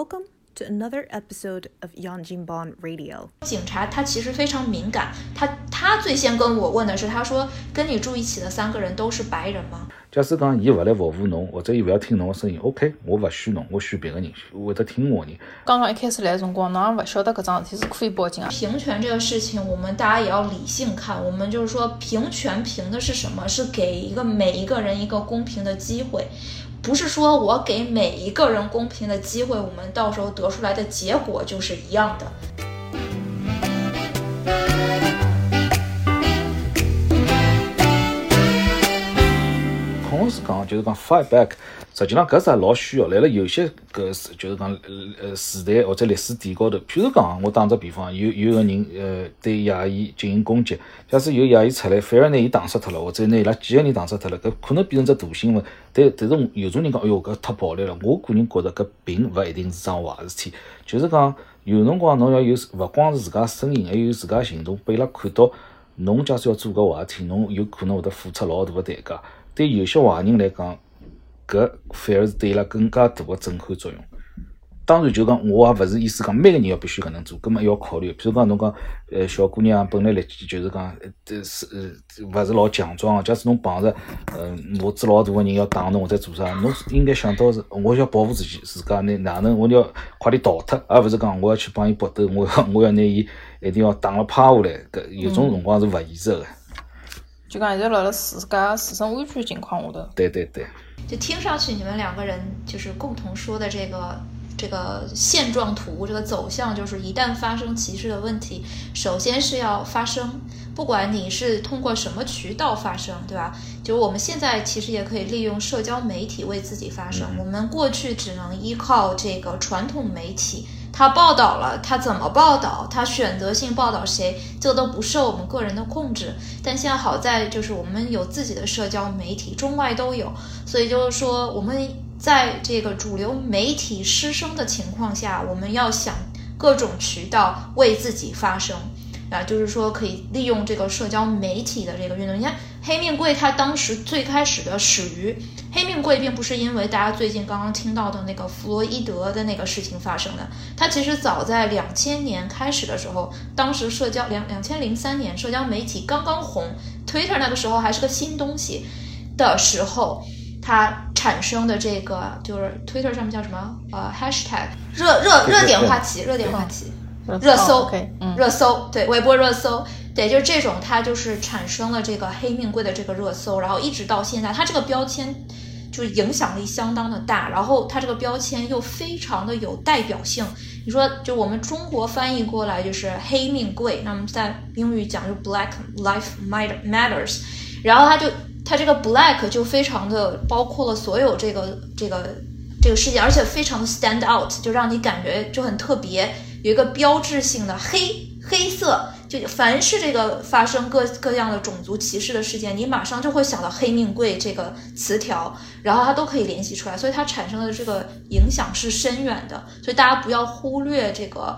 Welcome to another episode of Yang Jinbon Radio。警察他其实非常敏感，他他最先跟我问的是，他说跟你住一起的三个人都是白人吗？假使讲伊勿来服务侬，或者伊勿要听侬个声音，OK，我勿选侬，我选别个人，会得听我人。刚刚一开始来辰光，侬也勿晓得搿桩事体是可以报警啊。平权这个事情，我们大家也要理性看。我们就是说，平权凭的是什么？是给一个每一个人一个公平的机会，不是说我给每一个人公平的机会，我们到时候得出来的结果就是一样的。同时讲，就是讲 fight back，实际上搿是也老需要。辣辣有些搿是就是讲呃呃时代或者历史点高头，譬如讲，我打只比方，有有个人呃对亚裔进行攻击，假使有亚裔出来，反而拿伊打死脱了，或者拿伊拉几个人打死脱了，搿可能变成只大新闻。但但是有种人讲，哎哟，搿太暴力了。我个人觉着搿并勿一定是桩坏事体，就是讲有辰光侬要有勿光是自家声音，还有自家行动，拨伊拉看到。侬假使要做搿坏事体，侬有可能会得付出老大个代价。对有些坏人来讲，搿反而是对伊拉更加大个震撼作用。当然，就讲我也勿是意思讲每个人要必须搿能做，葛末要考虑。譬如讲侬讲，呃，小姑娘本来力气就是讲，呃，是呃，勿是老强壮个。假使侬碰着，呃，母子老大个人要打侬或者做啥，侬应该想到是，我要保护自己自家，呢哪能我要快点逃脱，而勿是讲我要去帮伊搏斗，我要我要拿伊一定要打了趴下来。搿有种辰光是勿现实个。就讲现在辣辣自家自身安全情况下头，对对对，就听上去你们两个人就是共同说的这个这个现状图，这个走向就是一旦发生歧视的问题，首先是要发生，不管你是通过什么渠道发生，对吧？就是我们现在其实也可以利用社交媒体为自己发声。我们过去只能依靠这个传统媒体。他报道了，他怎么报道？他选择性报道谁，这都不受我们个人的控制。但现在好在就是我们有自己的社交媒体，中外都有，所以就是说我们在这个主流媒体失声的情况下，我们要想各种渠道为自己发声。啊，就是说可以利用这个社交媒体的这个运动。你看黑命贵，它当时最开始的始于黑命贵，并不是因为大家最近刚刚听到的那个弗洛伊德的那个事情发生的。它其实早在两千年开始的时候，当时社交两两千零三年社交媒体刚刚红，Twitter 那个时候还是个新东西的时候，它产生的这个就是 Twitter 上面叫什么？呃，Hashtag 热热热点话题，热点话题。热搜，嗯热搜，对，微博热搜，对，就是这种，它就是产生了这个黑命贵的这个热搜，然后一直到现在，它这个标签就是影响力相当的大，然后它这个标签又非常的有代表性。你说，就我们中国翻译过来就是黑命贵，那么在英语讲就 Black Life Matters，然后它就它这个 Black 就非常的包括了所有这个这个这个事件，而且非常的 stand out，就让你感觉就很特别。有一个标志性的黑黑色，就凡是这个发生各各样的种族歧视的事件，你马上就会想到“黑命贵”这个词条，然后它都可以联系出来，所以它产生的这个影响是深远的。所以大家不要忽略这个。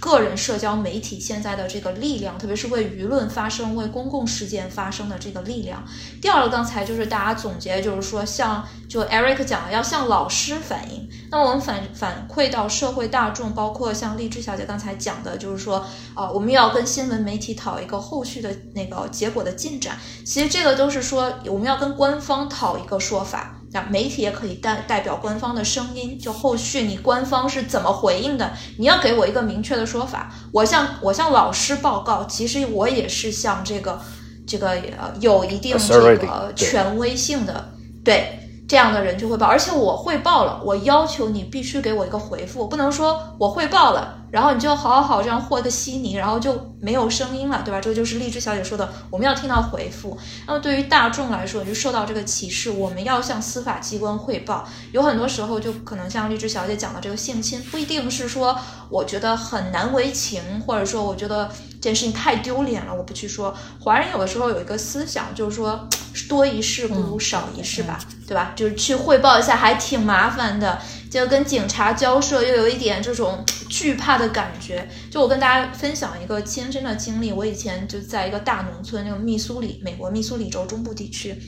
个人社交媒体现在的这个力量，特别是为舆论发声、为公共事件发声的这个力量。第二个，刚才就是大家总结，就是说，像就 Eric 讲的，要向老师反映。那我们反反馈到社会大众，包括像荔枝小姐刚才讲的，就是说，啊，我们要跟新闻媒体讨一个后续的那个结果的进展。其实这个都是说，我们要跟官方讨一个说法。那媒体也可以代代表官方的声音，就后续你官方是怎么回应的？你要给我一个明确的说法。我向我向老师报告，其实我也是向这个这个呃有一定这个权威性的对这样的人就汇报，而且我汇报了，我要求你必须给我一个回复，不能说我汇报了。然后你就好好好这样和个稀泥，然后就没有声音了，对吧？这个就是荔枝小姐说的，我们要听到回复。那么对于大众来说，就受到这个歧视，我们要向司法机关汇报。有很多时候，就可能像荔枝小姐讲的这个性侵，不一定是说我觉得很难为情，或者说我觉得这件事情太丢脸了，我不去说。华人有的时候有一个思想，就是说 多一事不如少一事吧，对吧？就是去汇报一下还挺麻烦的。就跟警察交涉，又有一点这种 惧怕的感觉。就我跟大家分享一个亲身的经历，我以前就在一个大农村，那个密苏里，美国密苏里州中部地区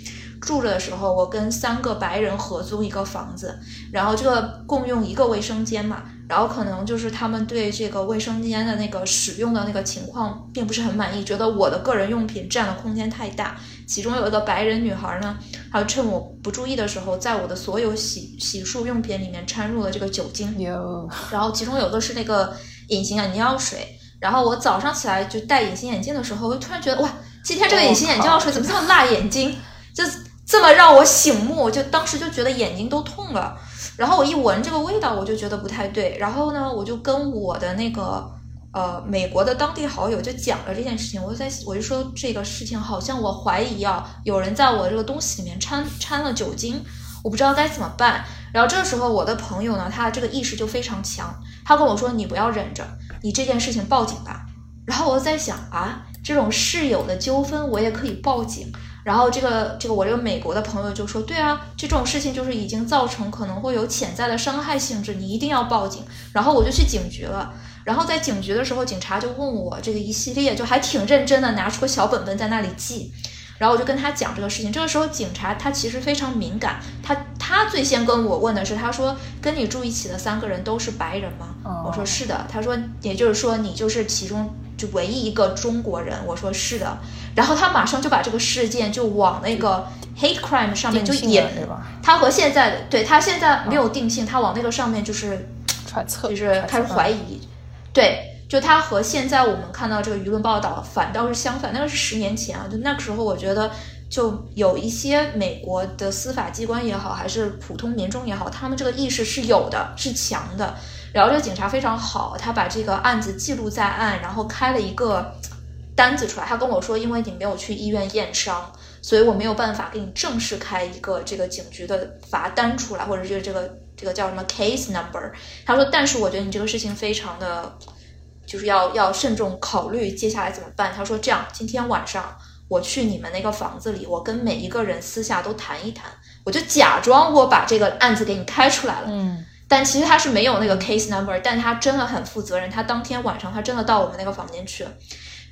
住着的时候，我跟三个白人合租一个房子，然后这个共用一个卫生间嘛，然后可能就是他们对这个卫生间的那个使用的那个情况并不是很满意，觉得我的个人用品占的空间太大。其中有一个白人女孩呢，她趁我不注意的时候，在我的所有洗洗漱用品里面掺入了这个酒精，然后其中有个是那个隐形眼镜药水，然后我早上起来就戴隐形眼镜的时候，我突然觉得哇，今天这个隐形眼镜药水怎么这么辣眼睛，就这么让我醒目，就当时就觉得眼睛都痛了。然后我一闻这个味道，我就觉得不太对。然后呢，我就跟我的那个呃美国的当地好友就讲了这件事情。我就在我就说这个事情好像我怀疑啊，有人在我这个东西里面掺掺了酒精，我不知道该怎么办。然后这个时候我的朋友呢，他的这个意识就非常强，他跟我说你不要忍着，你这件事情报警吧。然后我在想啊，这种室友的纠纷我也可以报警。然后这个这个我这个美国的朋友就说，对啊，这种事情就是已经造成可能会有潜在的伤害性质，你一定要报警。然后我就去警局了。然后在警局的时候，警察就问我这个一系列，就还挺认真的，拿出个小本本在那里记。然后我就跟他讲这个事情。这个时候警察他其实非常敏感，他他最先跟我问的是，他说跟你住一起的三个人都是白人吗？我说是的。他说也就是说你就是其中就唯一一个中国人。我说是的。然后他马上就把这个事件就往那个 hate crime 上面就演，他和现在的对他现在没有定性，他往那个上面就是揣测，就是开始怀疑，对。就他和现在我们看到这个舆论报道反倒是相反，那个是十年前啊。就那个时候，我觉得就有一些美国的司法机关也好，还是普通民众也好，他们这个意识是有的，是强的。然后这个警察非常好，他把这个案子记录在案，然后开了一个单子出来。他跟我说，因为你没有去医院验伤，所以我没有办法给你正式开一个这个警局的罚单出来，或者是这个这个叫什么 case number。他说，但是我觉得你这个事情非常的。就是要要慎重考虑接下来怎么办。他说：“这样，今天晚上我去你们那个房子里，我跟每一个人私下都谈一谈，我就假装我把这个案子给你开出来了。嗯，但其实他是没有那个 case number，但他真的很负责任。他当天晚上他真的到我们那个房间去了。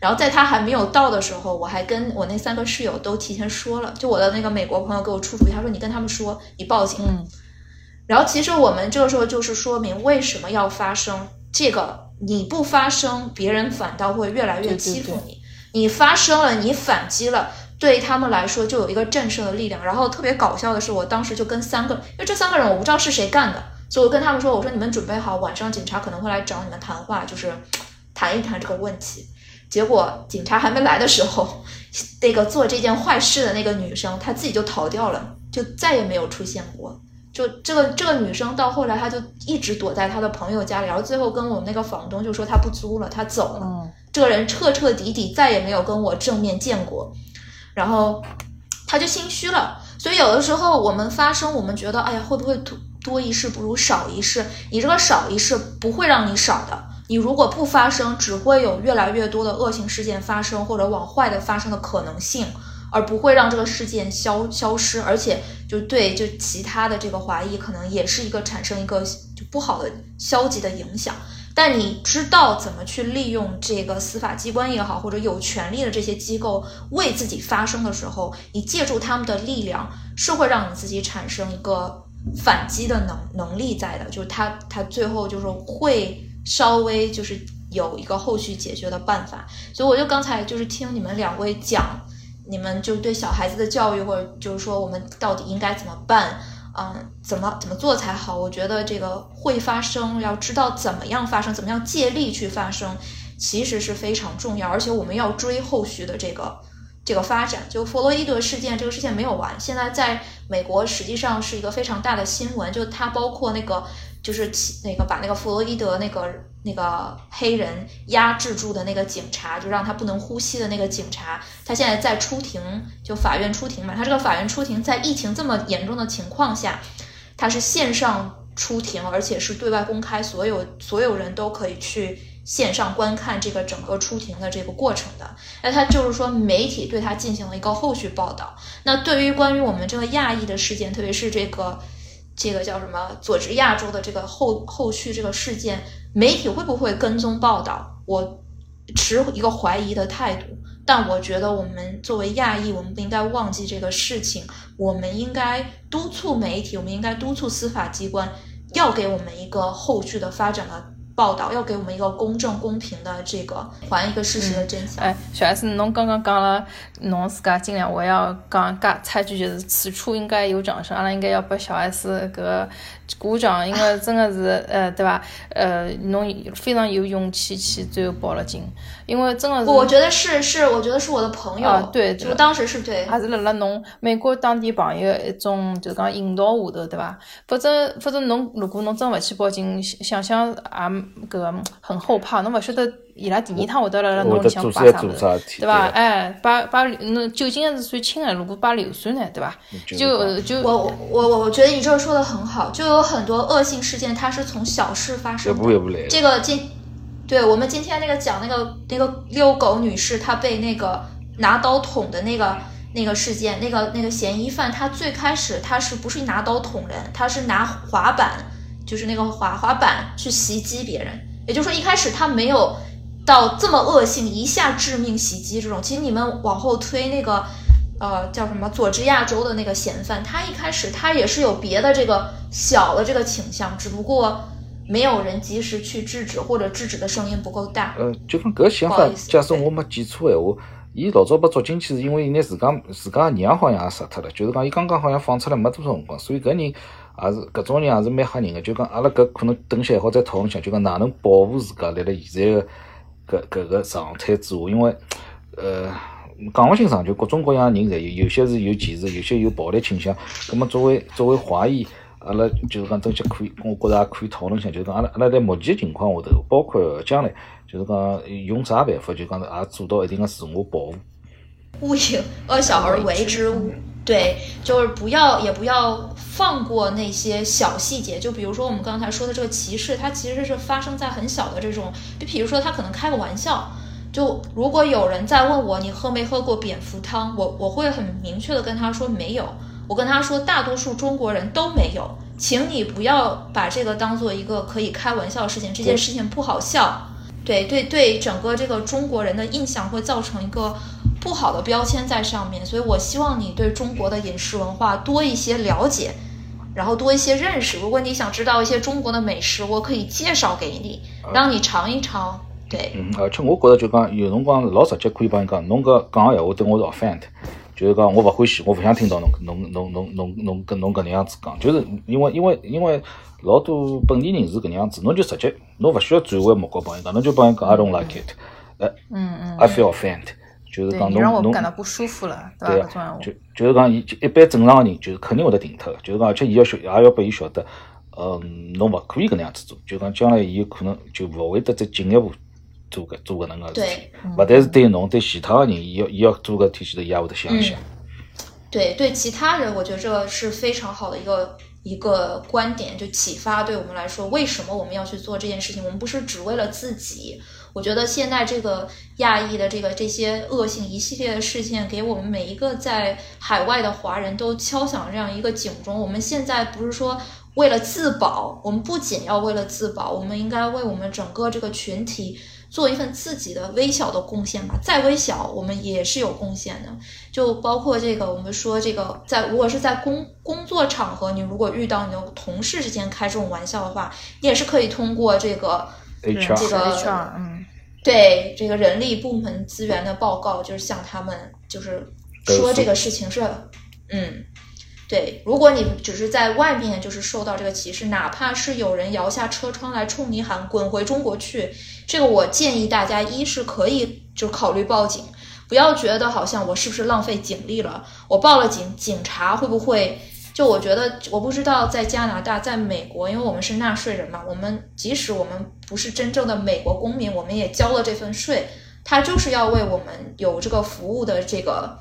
然后在他还没有到的时候，我还跟我那三个室友都提前说了，就我的那个美国朋友给我出主意，他说你跟他们说你报警。嗯，然后其实我们这个时候就是说明为什么要发生这个。”你不发声，别人反倒会越来越欺负你。你发声了，你反击了，对他们来说就有一个震慑的力量。然后特别搞笑的是，我当时就跟三个，因为这三个人我不知道是谁干的，所以我跟他们说：“我说你们准备好，晚上警察可能会来找你们谈话，就是谈一谈这个问题。”结果警察还没来的时候，那个做这件坏事的那个女生，她自己就逃掉了，就再也没有出现过。就这个这个女生到后来，她就一直躲在她的朋友家里，然后最后跟我们那个房东就说她不租了，她走了。这个人彻彻底底再也没有跟我正面见过，然后他就心虚了。所以有的时候我们发生，我们觉得哎呀，会不会多多一事不如少一事？你这个少一事不会让你少的，你如果不发生，只会有越来越多的恶性事件发生，或者往坏的发生的可能性。而不会让这个事件消消失，而且就对就其他的这个华裔可能也是一个产生一个就不好的消极的影响。但你知道怎么去利用这个司法机关也好，或者有权利的这些机构为自己发声的时候，你借助他们的力量，是会让你自己产生一个反击的能能力在的。就是他他最后就是会稍微就是有一个后续解决的办法。所以我就刚才就是听你们两位讲。你们就对小孩子的教育，或者就是说我们到底应该怎么办？嗯，怎么怎么做才好？我觉得这个会发生，要知道怎么样发生，怎么样借力去发生，其实是非常重要。而且我们要追后续的这个这个发展。就弗洛伊德事件，这个事件没有完，现在在美国实际上是一个非常大的新闻。就它包括那个，就是那个把那个弗洛伊德那个。那个黑人压制住的那个警察，就让他不能呼吸的那个警察，他现在在出庭，就法院出庭嘛。他这个法院出庭，在疫情这么严重的情况下，他是线上出庭，而且是对外公开，所有所有人都可以去线上观看这个整个出庭的这个过程的。那他就是说，媒体对他进行了一个后续报道。那对于关于我们这个亚裔的事件，特别是这个这个叫什么佐治亚州的这个后后续这个事件。媒体会不会跟踪报道？我持一个怀疑的态度。但我觉得我们作为亚裔，我们不应该忘记这个事情，我们应该督促媒体，我们应该督促司法机关，要给我们一个后续的发展的。报道要给我们一个公正公平的这个还一个事实的真相。哎，小 S，侬刚刚讲了侬自噶经历，我要讲加插句，就是此处应该有掌声，阿拉应该要拨小 S 搿鼓掌，因为真的是呃，对吧？呃，侬非常有勇气去最后报了警，因为真的是。我觉得是是，我觉得是我的朋友，对，就当时是对，还是辣辣侬美国当地朋友一种就是讲引导下头，对吧？否则否则侬如果侬真勿去报警，想想也。搿个很后怕，侬勿晓得伊拉第二趟会得辣辣侬里向摆啥物事，对伐？哎，把把那酒精还是算轻的，如果把硫酸呢，对伐？就就我我我我觉得你这个说的很好，就有很多恶性事件，它是从小事发生的。这个今对我们今天那个讲那个那个遛狗女士，她被那个拿刀捅的那个那个事件，那个那个嫌疑犯，他最开始他是不是拿刀捅人？他是拿滑板。就是那个滑滑板去袭击别人，也就是说一开始他没有到这么恶性一下致命袭击这种。其实你们往后推那个呃叫什么佐治亚州的那个嫌犯，他一开始他也是有别的这个小的这个倾向，只不过没有人及时去制止，或者制止的声音不够大。呃，就讲搿想法，假设我没记错闲话，伊老早被捉进去是因为伊拿自家自家娘好像也杀脱了，就是讲伊刚刚好像放出来没多少辰光，所以搿人。也是搿种人也是蛮吓人个，就讲阿拉搿可能等歇还好再讨论一下，就讲哪能保护自家辣辣现在个搿搿个状态之下，因为呃讲勿清爽，就各种各样人侪有，有些是有歧视，有些有暴力倾向。葛末作为作为华裔，阿拉就是讲等歇可以，我觉着也可以讨论一下，就是讲阿拉阿拉在目前情况下头，包括将来，就是讲用啥办法，就讲也做到一定个自我保护。勿以恶小而为之，对，就是不要也不要放过那些小细节。就比如说我们刚才说的这个歧视，它其实是发生在很小的这种，就比如说他可能开个玩笑。就如果有人在问我你喝没喝过蝙蝠汤，我我会很明确的跟他说没有。我跟他说大多数中国人都没有，请你不要把这个当做一个可以开玩笑的事情，这件事情不好笑。对对对，整个这个中国人的印象会造成一个。不好的标签在上面，所以我希望你对中国的饮食文化多一些了解，然后多一些认识。如果你想知道一些中国的美食，我可以介绍给你，让你尝一尝。对，嗯，而且我觉着就讲有辰光老直接可以帮你讲，侬搿讲个闲话对我是 offend，就是讲我勿欢喜，我勿想听到侬侬侬侬侬侬跟侬搿能样子讲，就是因为因为因为老多本地人是搿能样子，侬就直接侬勿需要转换目光帮伊讲，侬就帮伊讲 I don't like it，呃，嗯嗯，I feel offend。就是讲侬侬感到不舒服了，对伐？就就是讲，伊一般正常个人，就是肯定会得停脱个。就是讲，而且伊要晓，也要拨伊晓得，嗯，侬勿可以搿能样子做。就讲将来伊有可能就勿会得再进一步做搿做搿能个事体。勿但是对侬，对其他个人，伊要伊要做搿体前头，伊也会得想一想。对对，其他人，我觉得这个是非常好的一个一个观点，就启发对我们来说，为什么我们要去做这件事情？我们不是只为了自己。我觉得现在这个亚裔的这个这些恶性一系列的事件，给我们每一个在海外的华人都敲响这样一个警钟。我们现在不是说为了自保，我们不仅要为了自保，我们应该为我们整个这个群体做一份自己的微小的贡献吧。再微小，我们也是有贡献的。就包括这个，我们说这个，在如果是在工工作场合，你如果遇到你的同事之间开这种玩笑的话，你也是可以通过这个。这个，嗯，对这个人力部门资源的报告，就是向他们就是说这个事情是，嗯，对，如果你只是在外面就是受到这个歧视，哪怕是有人摇下车窗来冲你喊滚回中国去，这个我建议大家一是可以就考虑报警，不要觉得好像我是不是浪费警力了，我报了警，警察会不会？就我觉得，我不知道在加拿大、在美国，因为我们是纳税人嘛，我们即使我们不是真正的美国公民，我们也交了这份税，他就是要为我们有这个服务的这个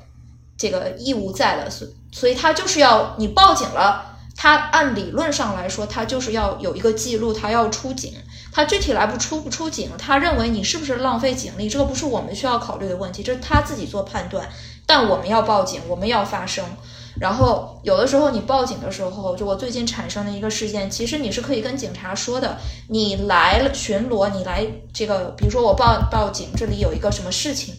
这个义务在的，所所以他就是要你报警了，他按理论上来说，他就是要有一个记录，他要出警，他具体来不出不出警，他认为你是不是浪费警力，这个不是我们需要考虑的问题，这是他自己做判断，但我们要报警，我们要发声。然后有的时候你报警的时候，就我最近产生的一个事件，其实你是可以跟警察说的。你来了巡逻，你来这个，比如说我报报警，这里有一个什么事情，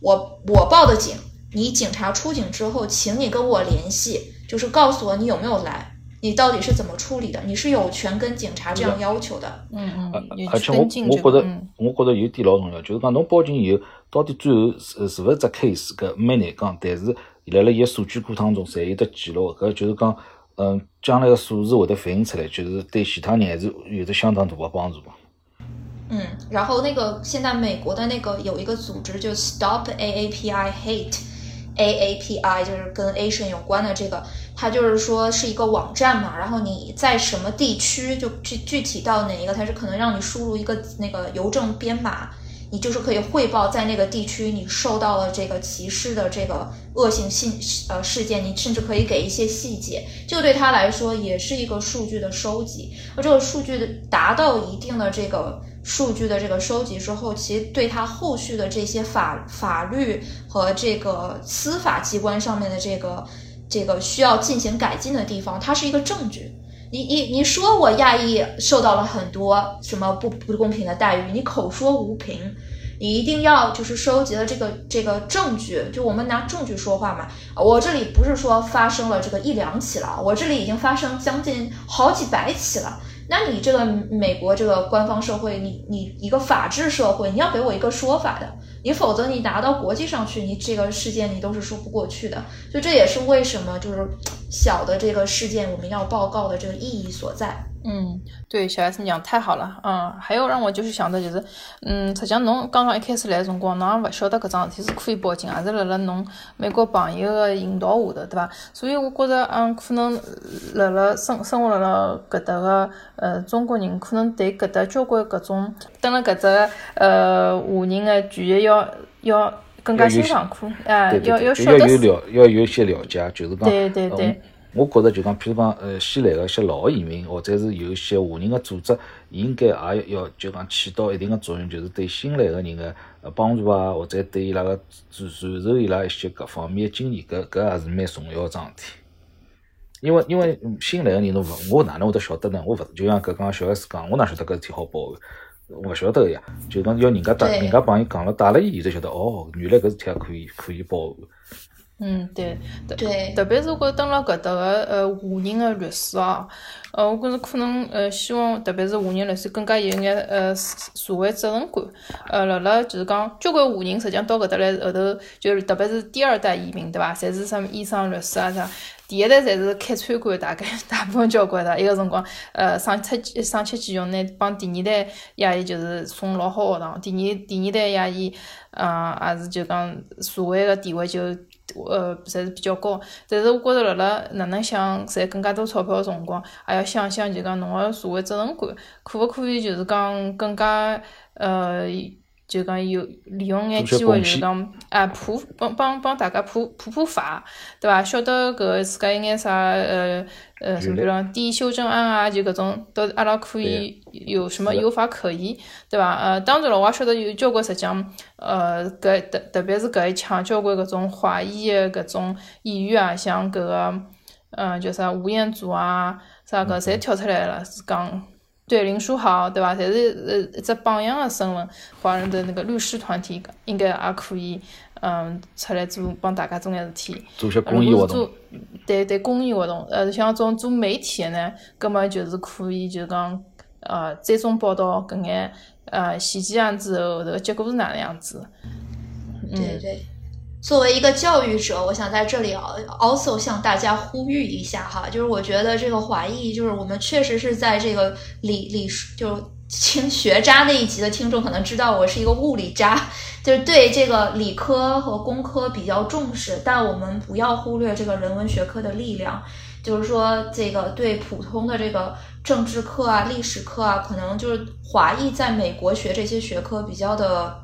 我我报的警，你警察出警之后，请你跟我联系，就是告诉我你有没有来，你到底是怎么处理的，你是有权跟警察这样要求的。嗯嗯，有而且我跟进我觉得我觉得有点老重要，就是讲侬报警以后，到底最后是是勿是只 case，搿蛮难讲。但是伊拉辣伊个数据库当中，侪有得记录，搿就是讲，嗯，将来个数字会得反映出来，就是对其他人还是有着相当大个帮助。嗯，然后那个现在美国的那个有一个组织就 Stop AAPI Hate AAPI，就是跟 Asian 有关的这个，它就是说是一个网站嘛，然后你在什么地区就具具体到哪一个，它是可能让你输入一个那个邮政编码，你就是可以汇报在那个地区你受到了这个歧视的这个恶性信呃事件，你甚至可以给一些细节，这个对他来说也是一个数据的收集，而这个数据的达到一定的这个。数据的这个收集之后，其实对他后续的这些法法律和这个司法机关上面的这个这个需要进行改进的地方，它是一个证据。你你你说我亚裔受到了很多什么不不公平的待遇，你口说无凭，你一定要就是收集了这个这个证据，就我们拿证据说话嘛。我这里不是说发生了这个一两起了，我这里已经发生将近好几百起了。那你这个美国这个官方社会，你你一个法治社会，你要给我一个说法的，你否则你拿到国际上去，你这个事件你都是说不过去的。就这也是为什么就是小的这个事件我们要报告的这个意义所在。嗯，对，小 S 你讲太好了，嗯，还有让我就是想到就是，嗯，实际上侬刚刚一开始来的辰光，侬也勿晓得搿桩事体是可以报警，还是辣辣侬美国朋友个引导下头，对伐？所以我觉着，嗯，可能辣辣生生活辣辣搿搭个呃中国人，可能对搿搭交关搿种蹲辣搿只呃华人个权益要要更加欣赏可，哎，要要晓得是，有了，要有些了解，就是讲，对对对嗯我觉着就讲，譬如讲，呃，先来个一些老个移民，或者是有一些华人个组织，应该也要就讲起到一定个作用，就是对新来个人个呃帮助啊，或者对伊拉个传传授伊拉一些各方面个经验，搿搿也是蛮重要个桩事体。因为因为嗯新来个人侬勿，我哪能会得晓得呢？我勿就像搿刚小 S 讲，我哪晓得搿事体好报个？勿晓得个呀，就讲要人家带，人家帮伊讲了，带了伊，伊才晓得哦，原来搿事体也可以可以报个。嗯，对，特对特别是我觉着蹲辣搿搭个呃华人个律师哦，呃，我觉着可能呃希望特别是华人律师更加有眼呃社社会责任感，呃，辣辣就是讲交关华人实际上到搿搭来后头，就是特别是第二代移民对伐？侪是什么医生、律师啊啥。第一代侪是开餐馆，大概大部分交关的。伊个辰光，呃，省吃省吃俭用，呢帮第二代亚裔就是送老好学堂。第二第二代亚裔，呃，也是就讲社会个地位就呃，侪是比较高。但是我觉着辣辣哪能想赚更加多钞票个辰光，也要想想就讲侬个社会责任感，可勿可以就是讲更加呃。就讲有利用眼机会，就是讲啊普帮帮帮大家普普普法，对伐？晓得搿自家有眼啥呃呃什么，比如讲第一修正案啊，就搿种都阿拉可以有什么有法可依，对伐？呃，当然了，我也晓得有交关实际上呃搿特特别是搿一腔交关搿种华裔个搿种演员啊，像搿个嗯叫啥吴彦祖啊，啥搿侪跳出来了，是讲。对林书豪，对吧？侪是呃一只榜样的身份，华人的那个律师团体应该也可以，嗯，出来做帮大家做眼事体。做些公益活动。对对公益活动，呃，像种做媒体的呢，葛么就是可以，就是讲呃追踪报道搿眼呃袭击案之后头结果是哪能样子。对对。作为一个教育者，我想在这里 also 向大家呼吁一下哈，就是我觉得这个华裔，就是我们确实是在这个理理就听学渣那一集的听众可能知道，我是一个物理渣，就是对这个理科和工科比较重视，但我们不要忽略这个人文学科的力量，就是说这个对普通的这个政治课啊、历史课啊，可能就是华裔在美国学这些学科比较的。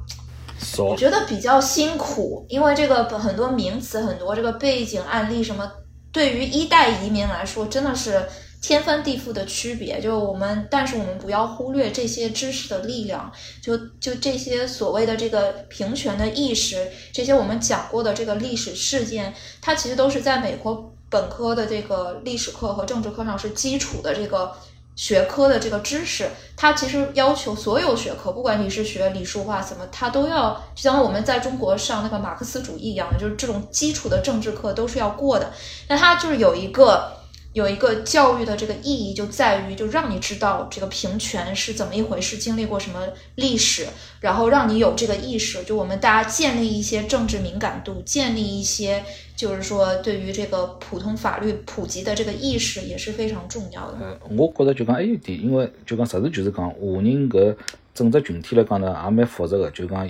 我觉得比较辛苦，因为这个很多名词、很多这个背景案例什么，对于一代移民来说真的是天翻地覆的区别。就我们，但是我们不要忽略这些知识的力量，就就这些所谓的这个平权的意识，这些我们讲过的这个历史事件，它其实都是在美国本科的这个历史课和政治课上是基础的这个学科的这个知识，它其实要求所有学科，不管你是学理数化什么，它都要就像我们在中国上那个马克思主义一样的，就是这种基础的政治课都是要过的。那它就是有一个有一个教育的这个意义，就在于就让你知道这个平权是怎么一回事，经历过什么历史，然后让你有这个意识。就我们大家建立一些政治敏感度，建立一些就是说对于这个普通法律普及的这个意识也是非常重要的。呃，我觉着就讲还有点，因为就讲实事求是讲，华人搿整只群体来讲呢，也蛮复杂的，就讲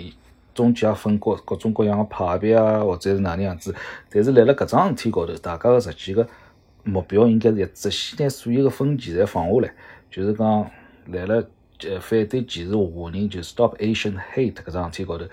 中间也分各各种各样的派别啊，或者是哪能样子。但是辣辣搿桩事体高头，大家个实际个目标应该是一致，先拿所有个分歧侪放下来，就是讲辣辣呃反对歧视华人，就 Stop Asian Hate 搿桩事体高头，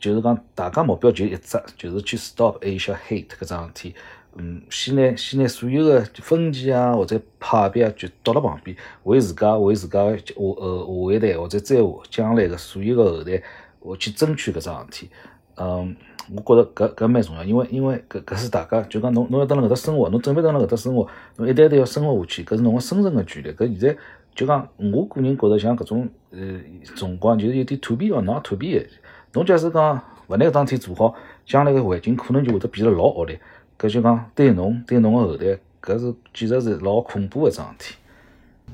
就是讲大家目标就一只，就是去 Stop Asia Hate 搿桩事体。嗯，先拿先拿所有个分歧啊，或者派别啊，就丢辣旁边，为自家为自家下呃下一代或者再下将来个所有个后代，我去争取搿桩事体。嗯，我觉着搿搿蛮重要，因为因为搿搿是大家就讲侬侬要蹲辣搿搭生活，侬准备蹲辣搿搭生活，侬一代代要生活下去，搿是侬个生存个权利。搿现在就讲我个人觉着像搿种呃辰光，就是有点 to be or not to be 个。侬假使讲勿拿搿桩事体做好，将来个环境可能就会得变得老恶劣。搿就讲对侬对侬个后代，搿是简直是老恐怖个桩事体。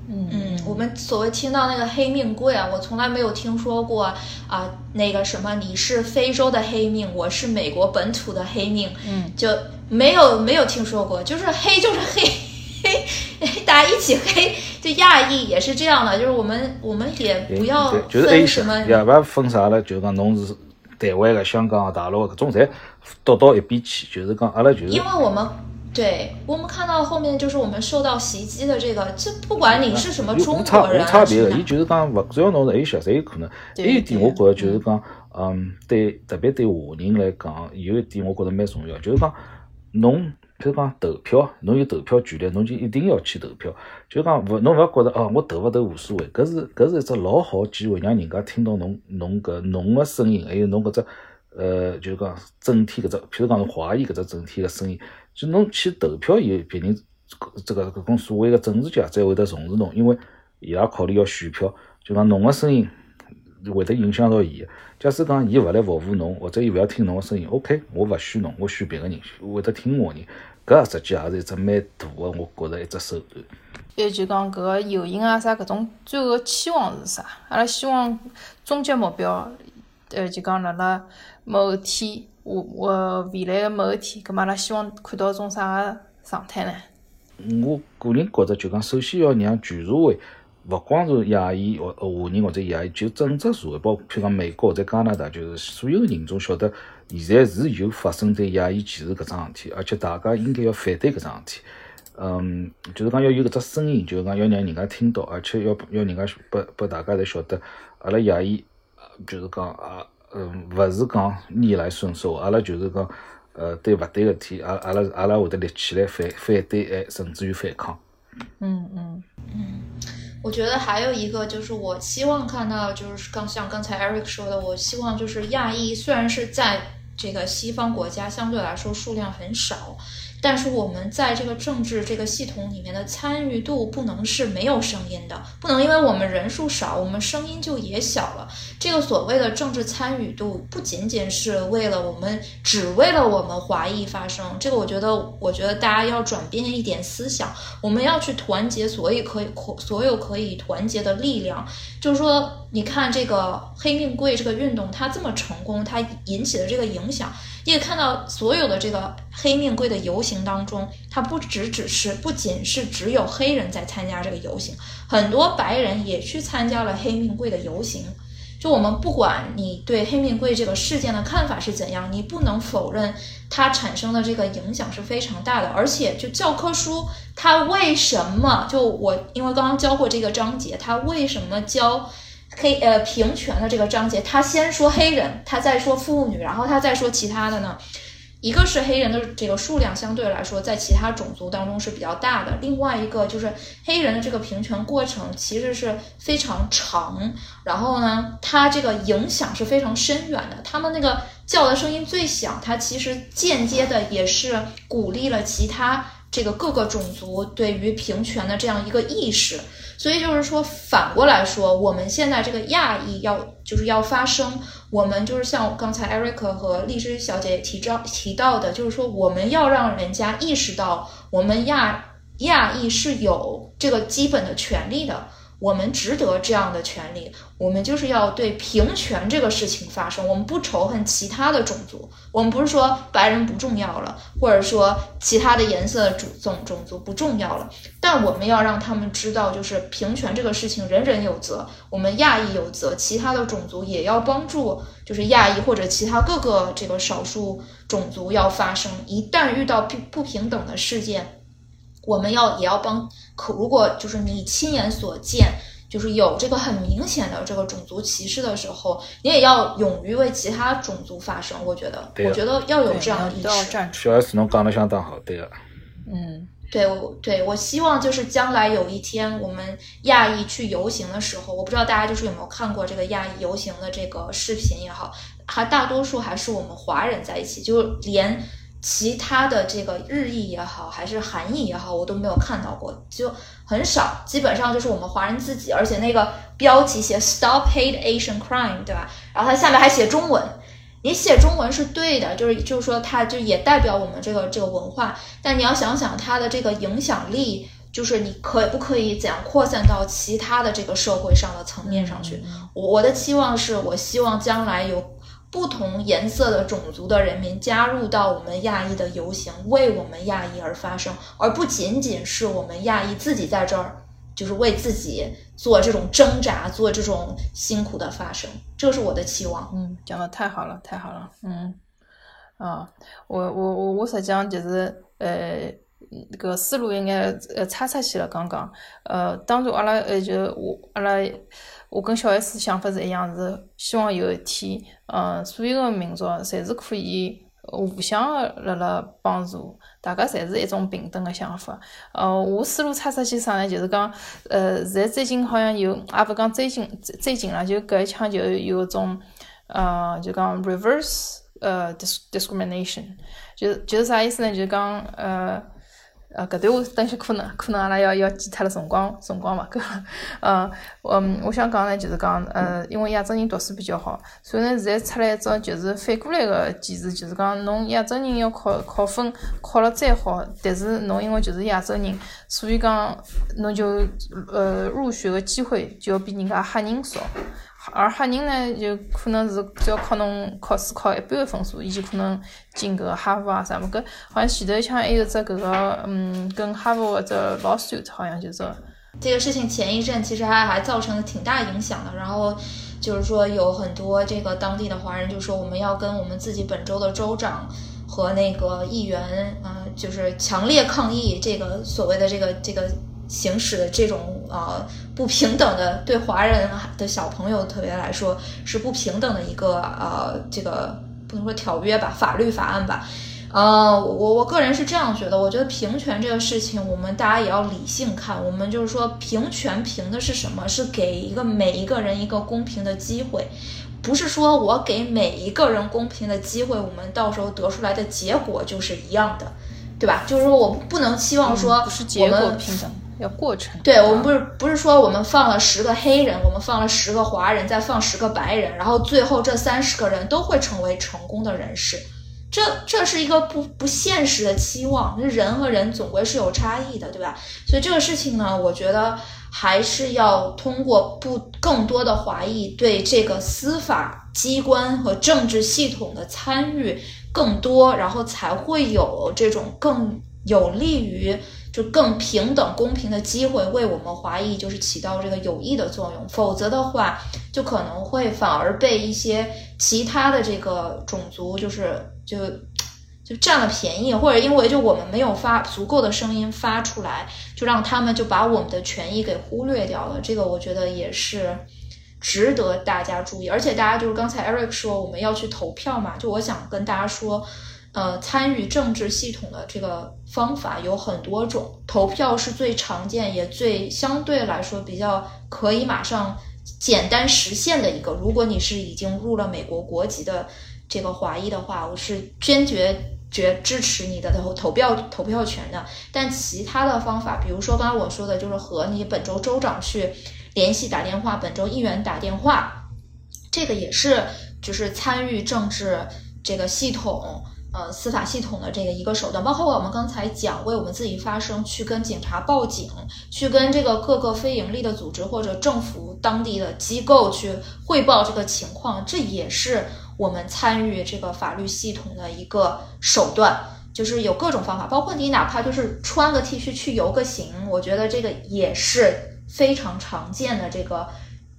嗯，我们所谓听到那个黑命贵啊，我从来没有听说过啊，那个什么你是非洲的黑命，我是美国本土的黑命，嗯，就没有没有听说过，就是黑就是黑，黑 大家一起黑，就亚裔也是这样的，就是我们我们也不要对，就是分 A 什么，也勿分啥了，就是讲侬是台湾个、香港个、大陆个，搿种侪倒到一边去，就是讲阿拉就是因为我们。对我们看到后面就是我们受到袭击的这个，这不管你是什么中国人，差别个，是哪伊就是讲勿只要侬是 Asia，侪有可能。还对有一点，我觉着就是讲，嗯，对，特别对华人来讲，有一点我觉着蛮重要，就是讲侬，譬如讲投票，侬有投票权利，侬就一定要去投票。就讲勿，侬勿要觉着哦，我投勿投无所谓，搿是搿是一只老好机会，让人家听到侬侬搿侬个声音，还有侬搿只呃，就讲整体搿只，譬如讲侬华裔搿只整体个声音，就侬去投票以后，别人这个搿种所谓个政治家才会得重视侬，因为伊拉考虑要选票，就讲侬个声音会得影响到伊。假使讲伊勿来服务侬，或者伊勿要听侬个声音，OK，我勿选侬，我选别个人，会得听我人，搿实际也是一只蛮大个，我觉着一只手段。还有就讲搿个游行啊啥搿种最后个期望是啥？阿拉希望终极目标，呃，就讲辣辣某一天，我我未来个某一天，葛末阿拉希望看到种啥个状态呢？我个人觉着，就讲首先要让全社会，勿光是亚裔或呃华人或者亚裔，就整只社会，包括譬如讲美国或者加拿大，就是所有个人种晓得，现在是有发生在亚裔歧视搿桩事体，而且大家应该要反对搿桩事体。嗯，就是讲要有搿只声音，就是讲要让人家听到，而且要要人家拨拨大家侪晓得，阿拉亚裔，呃就是讲啊，嗯，勿是讲逆来顺受，阿拉就是讲，呃，对勿对个事体，阿阿拉阿拉会得立起来反反对，哎，甚至于反抗。嗯嗯我觉得还有一个就是，我希望看到，就是刚像刚才 Eric 说的，我希望就是亚裔虽然是在这个西方国家相对来说数量很少，但是我们在这个政治这个系统里面的参与度不能是没有声音的，不能因为我们人数少，我们声音就也小了。这个所谓的政治参与度，不仅仅是为了我们，只为了我们华裔发声。这个我觉得，我觉得大家要转变一点思想，我们要去团结所有可以所有可以团结的力量。就是说，你看这个黑命贵这个运动，它这么成功，它引起的这个影响，你也看到所有的这个黑命贵的游行当中，它不只只是不仅是只有黑人在参加这个游行，很多白人也去参加了黑命贵的游行。就我们不管你对黑命贵这个事件的看法是怎样，你不能否认它产生的这个影响是非常大的。而且，就教科书它为什么就我因为刚刚教过这个章节，它为什么教黑呃平权的这个章节，他先说黑人，他再说妇女，然后他再说其他的呢？一个是黑人的这个数量相对来说在其他种族当中是比较大的，另外一个就是黑人的这个平权过程其实是非常长，然后呢，它这个影响是非常深远的。他们那个叫的声音最响，它其实间接的也是鼓励了其他这个各个种族对于平权的这样一个意识。所以就是说，反过来说，我们现在这个亚裔要就是要发声，我们就是像刚才 Eric 和荔枝小姐提着提到的，就是说我们要让人家意识到，我们亚亚裔是有这个基本的权利的。我们值得这样的权利，我们就是要对平权这个事情发声。我们不仇恨其他的种族，我们不是说白人不重要了，或者说其他的颜色种种种族不重要了，但我们要让他们知道，就是平权这个事情人人有责，我们亚裔有责，其他的种族也要帮助，就是亚裔或者其他各个这个少数种族要发声。一旦遇到不不平等的事件。我们要也要帮，可如果就是你亲眼所见，就是有这个很明显的这个种族歧视的时候，你也要勇于为其他种族发声。我觉得，我觉得要有这样的意识。小 S，侬讲的相当好，对的。嗯，对，我对我希望就是将来有一天我们亚裔去游行的时候，我不知道大家就是有没有看过这个亚裔游行的这个视频也好，还大多数还是我们华人在一起，就连。其他的这个日裔也好，还是韩裔也好，我都没有看到过，就很少，基本上就是我们华人自己，而且那个标题写 “Stop Hate Asian Crime”，对吧？然后它下面还写中文，你写中文是对的，就是就是说它就也代表我们这个这个文化，但你要想想它的这个影响力，就是你可不可以怎样扩散到其他的这个社会上的层面上去？我我的期望是我希望将来有。不同颜色的种族的人民加入到我们亚裔的游行，为我们亚裔而发声，而不仅仅是我们亚裔自己在这儿，就是为自己做这种挣扎，做这种辛苦的发声。这是我的期望。嗯，讲的太好了，太好了。嗯，啊，我我我我实际上就是呃，那个思路应该呃岔出去了。刚刚呃，当初阿拉呃就我阿拉。我跟小 S 想法是一样，是希望有一天，嗯，所有的民族侪是可以互相的辣辣帮助，大家侪是一种平等的想法。呃，我思路插出去啥呢？就是讲，呃，现在最近好像有，也勿讲最近最近了，就搿一腔就有一种，呃，就讲 reverse，呃，discrimination，就就是啥意思呢？就是讲，呃。呃，搿段话等歇可能可能阿拉要要记脱了辰光辰光嘛，搿，嗯，嗯，我想讲呢，就是讲，呃，因为亚洲人读书比较好，所以呢，现在出来一种就是反过来个机制，就是讲，侬亚洲人要考考分考了再好，但是侬因为就是亚洲人，所以讲侬就呃入学个机会就要比人家黑人少。而黑人呢，就可能是只要考侬考试考一般的分数，伊就可能进搿个哈佛啊啥么。搿好像前头像还有只搿个，嗯，跟哈佛的只 lawsuit，好像就是这个事情前一阵其实还还造成了挺大影响的。然后就是说有很多这个当地的华人就说我们要跟我们自己本州的州长和那个议员，嗯，就是强烈抗议这个所谓的这个这个。行使的这种呃不平等的对华人的小朋友特别来说是不平等的一个呃这个不能说条约吧法律法案吧，呃我我个人是这样觉得，我觉得平权这个事情我们大家也要理性看，我们就是说平权平的是什么？是给一个每一个人一个公平的机会，不是说我给每一个人公平的机会，我们到时候得出来的结果就是一样的，对吧？就是说我不能期望说我们平等。要过程，对我们不是不是说我们放了十个黑人，我们放了十个华人，再放十个白人，然后最后这三十个人都会成为成功的人士，这这是一个不不现实的期望。人和人总归是有差异的，对吧？所以这个事情呢，我觉得还是要通过不更多的华裔对这个司法机关和政治系统的参与更多，然后才会有这种更有利于。就更平等、公平的机会，为我们华裔就是起到这个有益的作用。否则的话，就可能会反而被一些其他的这个种族，就是就就占了便宜，或者因为就我们没有发足够的声音发出来，就让他们就把我们的权益给忽略掉了。这个我觉得也是值得大家注意。而且大家就是刚才 Eric 说我们要去投票嘛，就我想跟大家说。呃，参与政治系统的这个方法有很多种，投票是最常见也最相对来说比较可以马上简单实现的一个。如果你是已经入了美国国籍的这个华裔的话，我是坚决决支持你的投投票投票权的。但其他的方法，比如说刚才我说的，就是和你本州州长去联系打电话，本州议员打电话，这个也是就是参与政治这个系统。呃，司法系统的这个一个手段，包括我们刚才讲为我们自己发声，去跟警察报警，去跟这个各个非盈利的组织或者政府当地的机构去汇报这个情况，这也是我们参与这个法律系统的一个手段。就是有各种方法，包括你哪怕就是穿个 T 恤去游个行，我觉得这个也是非常常见的这个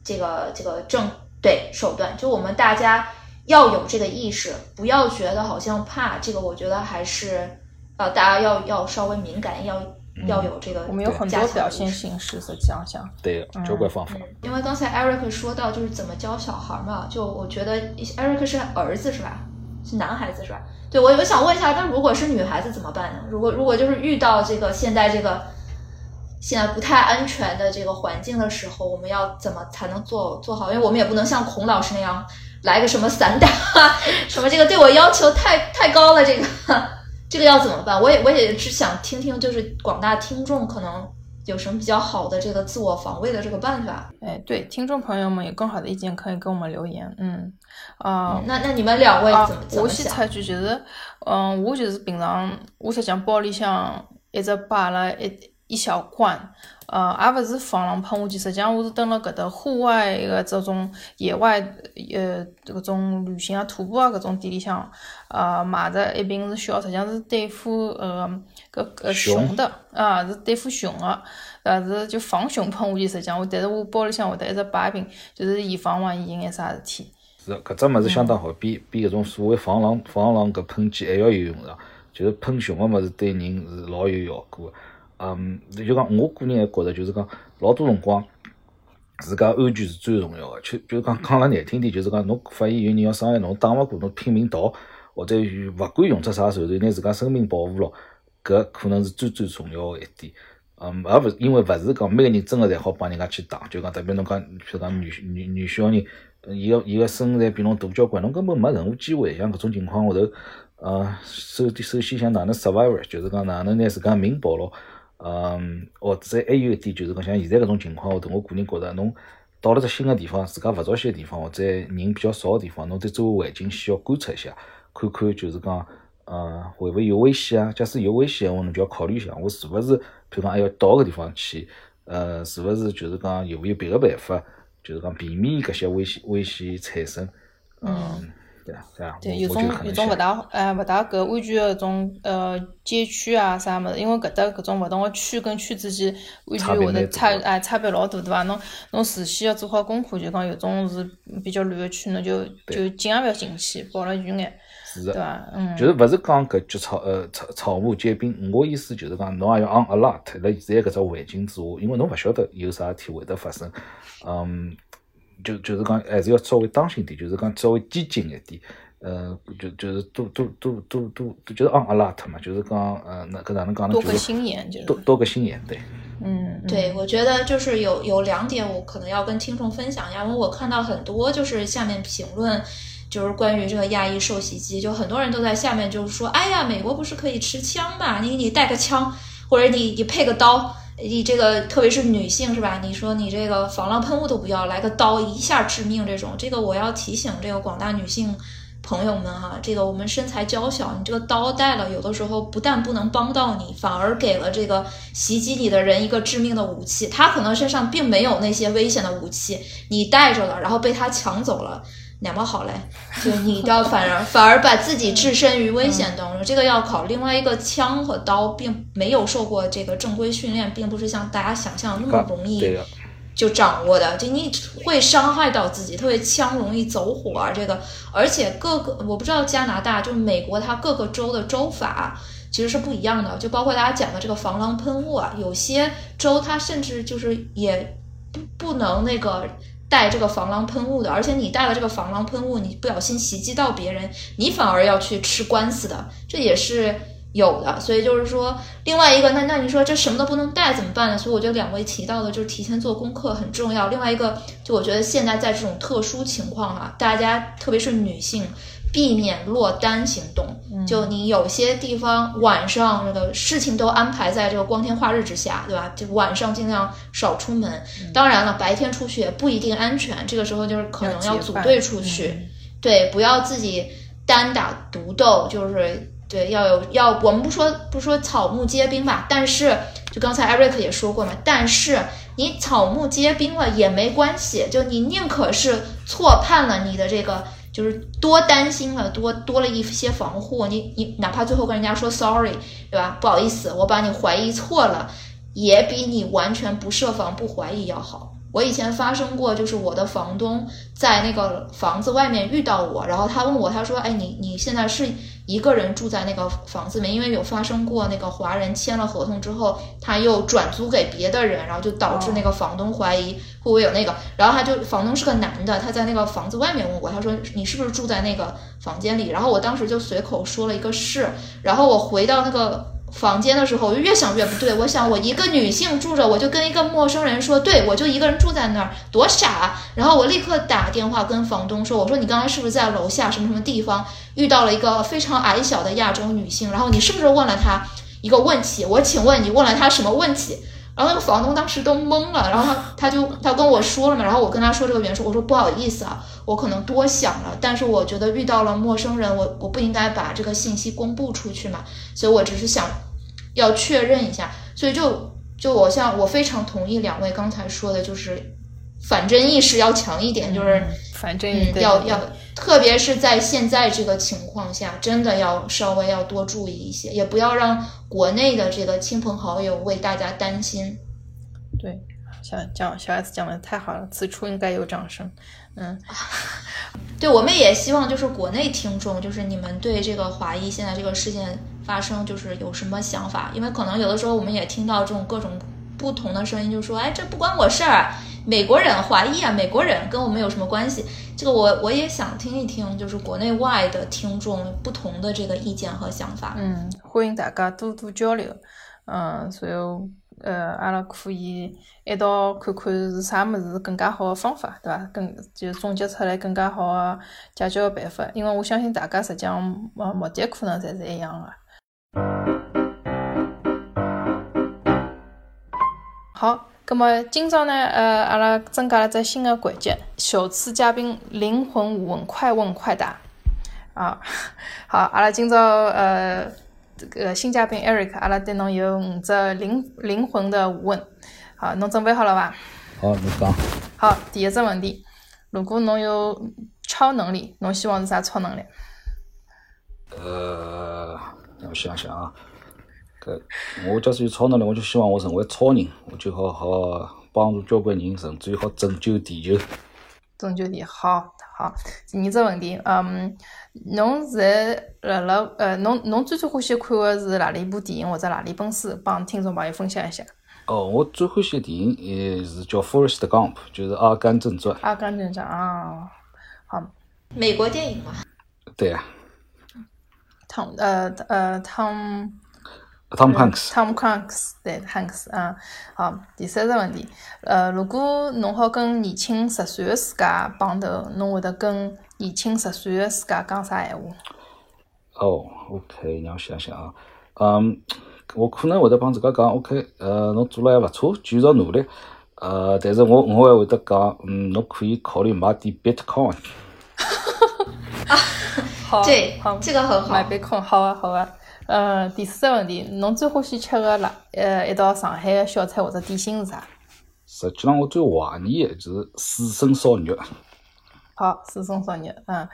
这个这个正对手段。就我们大家。要有这个意识，不要觉得好像怕这个。我觉得还是，呃，大家要要稍微敏感，要要有这个。我们有很多表现形式，实际上讲。对，交关方法。因为刚才 Eric 说到就是怎么教小孩嘛，就我觉得 Eric 是儿子是吧？是男孩子是吧？对我我想问一下，那如果是女孩子怎么办呢？如果如果就是遇到这个现在这个现在不太安全的这个环境的时候，我们要怎么才能做做好？因为我们也不能像孔老师那样。来个什么散打，什么这个对我要求太太高了，这个 这个要怎么办？我也我也只想听听，就是广大听众可能有什么比较好的这个自我防卫的这个办法。哎，对，听众朋友们有更好的意见可以给我们留言。嗯，啊，那那你们两位怎么怎么我先插句，就是，嗯，我就是平常我实际上包里向一直摆了一一小罐。呃，也勿是防狼喷雾剂，实际上我是蹲辣搿搭户外个这种野外呃搿种旅行啊、徒步啊搿种店里向，呃买着一瓶是小，实际上是对付呃搿搿熊的啊，是对付熊的，呃是就防熊喷雾剂，实际上我但是我包里向会得一直摆一瓶，就是以防万一有眼啥事体。是，搿只物事相当好，比比搿种所谓防狼防狼搿喷剂还要有用场，就是喷熊个物事对人是老有效果。嗯，就讲我个人还觉着，就是讲老多辰光，自家安全是最重要的。就就讲讲了难听点，就是讲侬发现有人要伤害侬，打勿过侬拼命逃，或者勿管用出啥手段拿自家生命保护了，搿可能是最最重要的一点。嗯，而勿因为勿是讲每个人真个侪好帮人家去打，就讲特别侬讲，譬如讲女女女小人，伊个伊个身材比侬大交关，侬根本没任何机会。像搿种情况下头，呃，首首先想哪能 survive，就是讲哪能拿自家命保牢。嗯，或者还有一点就是讲，像现在搿种情况下头，我个人觉着，侬到了只新个地方，自家勿熟悉个地方，或者人比较少个地方，侬对周围环境需要观察一下，看看就是讲，呃，会勿会有危险啊？假使有危险个话，侬就要考虑一下，我是勿是，譬如讲还要到搿地方去，呃，是勿是就是讲有勿有别个办法，就是讲避免搿些危险危险产生，嗯。对啊，对有种有种勿大，呃，勿大搿安全个种呃街区啊啥物事，因为搿搭搿种勿同个区跟区之间安全会得差，哎，差别老大，对伐？侬侬事先要做好功课，就讲有种是比较乱个区，侬就就尽量勿要进去，保了远眼，是的，对伐？嗯，就是勿是讲搿菊草呃草草木皆兵，我意思就是讲侬也要 on alert，辣现在搿只环境之下，因为侬勿晓得有啥事体会得发生，嗯。就就是讲，还是要稍微当心点，就是讲稍微激进一点，呃，就就是多多多多多，就是 on alert 嘛，就是讲，呃，那个哪能讲呢？多个心眼，就多多个心眼，对。嗯，对，我觉得就是有有两点，我可能要跟听众分享一下，因为我看到很多就是下面评论，就是关于这个亚裔受袭击，就很多人都在下面就是说，哎呀，美国不是可以持枪嘛？你你带个枪，或者你你配个刀。你这个特别是女性是吧？你说你这个防狼喷雾都不要，来个刀一下致命这种，这个我要提醒这个广大女性朋友们哈，这个我们身材娇小，你这个刀带了，有的时候不但不能帮到你，反而给了这个袭击你的人一个致命的武器。他可能身上并没有那些危险的武器，你带着了，然后被他抢走了。哪么好嘞？就你要反而 反而把自己置身于危险当中，这个要考。另外一个枪和刀并没有受过这个正规训练，并不是像大家想象那么容易就掌握的，就你会伤害到自己。特别枪容易走火啊，这个而且各个我不知道加拿大就是美国，它各个州的州法其实是不一样的，就包括大家讲的这个防狼喷雾啊，有些州它甚至就是也不不能那个。带这个防狼喷雾的，而且你带了这个防狼喷雾，你不小心袭击到别人，你反而要去吃官司的，这也是有的。所以就是说，另外一个，那那你说这什么都不能带怎么办呢？所以我觉得两位提到的就是提前做功课很重要。另外一个，就我觉得现在在这种特殊情况哈，大家特别是女性，避免落单行动。就你有些地方晚上那个事情都安排在这个光天化日之下，对吧？就晚上尽量少出门。当然了，白天出去也不一定安全，这个时候就是可能要组队出去，对，不要自己单打独斗，就是对，要有要我们不说不说草木皆兵吧，但是就刚才 Eric 也说过嘛，但是你草木皆兵了也没关系，就你宁可是错判了你的这个。就是多担心了，多多了一些防护。你你哪怕最后跟人家说 sorry，对吧？不好意思，我把你怀疑错了，也比你完全不设防不怀疑要好。我以前发生过，就是我的房东在那个房子外面遇到我，然后他问我，他说：“哎，你你现在是一个人住在那个房子里面？因为有发生过那个华人签了合同之后，他又转租给别的人，然后就导致那个房东怀疑会不会有那个。然后他就房东是个男的，他在那个房子外面问我，他说你是不是住在那个房间里？然后我当时就随口说了一个是，然后我回到那个。房间的时候，我就越想越不对。我想，我一个女性住着，我就跟一个陌生人说，对我就一个人住在那儿，多傻。啊然后我立刻打电话跟房东说，我说你刚才是不是在楼下什么什么地方遇到了一个非常矮小的亚洲女性？然后你是不是问了她一个问题？我请问你问了她什么问题？然后那个房东当时都懵了，然后他他就他跟我说了嘛，然后我跟他说这个原说，我说不好意思啊，我可能多想了，但是我觉得遇到了陌生人，我我不应该把这个信息公布出去嘛，所以我只是想要确认一下，所以就就我像我非常同意两位刚才说的，就是反侦意识要强一点，就是反侦意要要，特别是在现在这个情况下，真的要稍微要多注意一些，也不要让。国内的这个亲朋好友为大家担心，对，小讲小 S 讲的太好了，此处应该有掌声。嗯，对，我们也希望就是国内听众，就是你们对这个华裔现在这个事件发生，就是有什么想法？因为可能有的时候我们也听到这种各种不同的声音，就说，哎，这不关我事儿，美国人华裔啊，美国人跟我们有什么关系？这个我我也想听一听，就是国内外的听众不同的这个意见和想法。嗯，欢迎大家多多交流。嗯，然后呃，阿拉可以一道看看是啥么子更加好的方法，对伐？更就总结出来更加好的解决的办法。因为我相信大家实际上目目的可能侪是一样的。好。咁么今朝呢，呃，阿拉增加了只新的环节，首次嘉宾灵魂五问，快问快答。啊，好，阿拉今朝呃，这个新嘉宾 Eric，阿拉对侬有五只灵灵魂的五问。好，侬准备好了伐？好，你讲。好，第一只问题，如果侬有超能力，侬希望是啥超能力？呃，让我想想啊。我假使有超能力，我就希望我成为超人，我就好好帮助交关人，甚至于好拯救地球。拯救地，好好。第二只问题，嗯，侬现在辣辣呃，侬侬最最欢喜看的是哪里部电影或者哪里本书？帮听众朋友分享一下。哦，我最欢喜的电影也是叫《Forest Gump》，就是《阿甘正传》。阿甘正传啊，好。美国电影嘛？对呀。汤呃呃汤。Tom Hanks。Tom Hanks，对，Hanks，嗯，好，第三个问题，呃，如果侬好跟年轻十岁的自家碰头，侬会得跟年轻十岁的自家讲啥闲话？哦，OK，让我想想啊，嗯，我可能会得帮自家讲，OK，呃，侬做了还勿错，继续努力，呃，但是我我还会得讲，嗯，侬可以考虑买点 Bitcoin。啊，好，对，这个很好。买 Bitcoin，好啊，好啊。呃，第四个问题，侬最欢喜吃个辣呃一道上海个小菜或者点心是啥？实际上，我最怀念个就是水生烧肉。好，水生烧肉，嗯，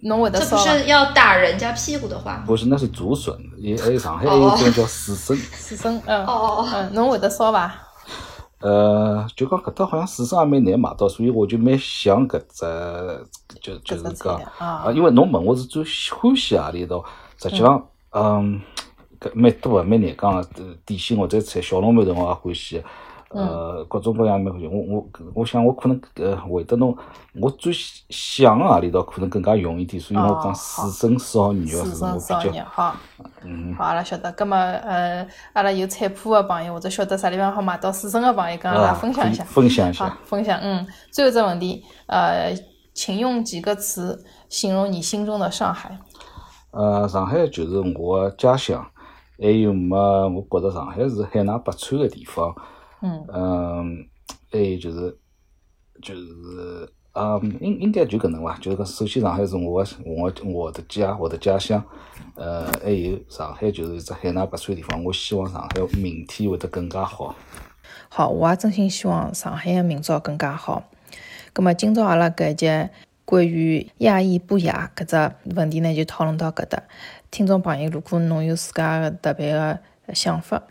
侬会得烧？这不是要打人家屁股的话？不是，那是竹笋，也还有上海还有一种叫刺身。刺身，嗯，哦哦哦，嗯，侬会得烧伐？呃，就讲搿搭好像刺身也蛮难买到，所以我就蛮想搿只，就就是讲啊，因为侬问我是最欢喜何里一道，实际上。嗯，搿蛮多个，蛮难讲个。点心或者菜，小笼馒头我也欢喜。呃，各种各样蛮欢喜。我我我想我可能呃会得侬，我最想个何里道可能更加容易点，所以我讲刺身烧肉是我比较。好，嗯，好，阿拉晓得。葛末呃，阿拉有菜谱个朋友或者晓得啥地方好买到刺身个朋友，跟阿拉分享一下。分享一下。分享，嗯。最后只问题，呃，请用几个词形容你心中的上海。呃，上海就是我家乡，还有么？我觉着上海是海纳百川个地方。嗯。嗯，还有就是就是。啊，应应该就搿能伐？就是讲，首先上海是我我我的家，我的家乡。呃，还有上海就是一只海纳百川地方。我希望上海明天会得更加好。好，我也真心希望上海个明朝更加好。葛末今朝阿拉搿一节关于压抑不亚搿只问题呢，就讨论到搿搭。听众朋友，如果侬有自家个特别个想法，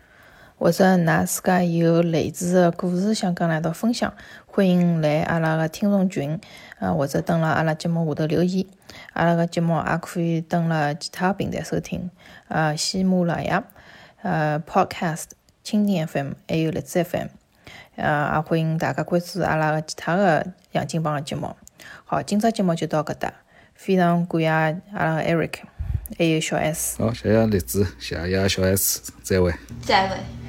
或者㑚自家有类似的故事想跟阿拉分享，欢迎来阿拉个听众群，啊，或者登辣阿拉节目下头留言。阿拉个节目也可以登辣其他平台收听，呃，喜马拉雅、呃，Podcast、蜻蜓 FM 还有荔枝 FM，呃，也欢迎大家关注阿拉个其他个杨金榜个节目。好，今朝节目就到搿搭，非常感谢阿拉个 Eric，还有小 S。好，谢谢栗子，谢谢小 S，再会。再会。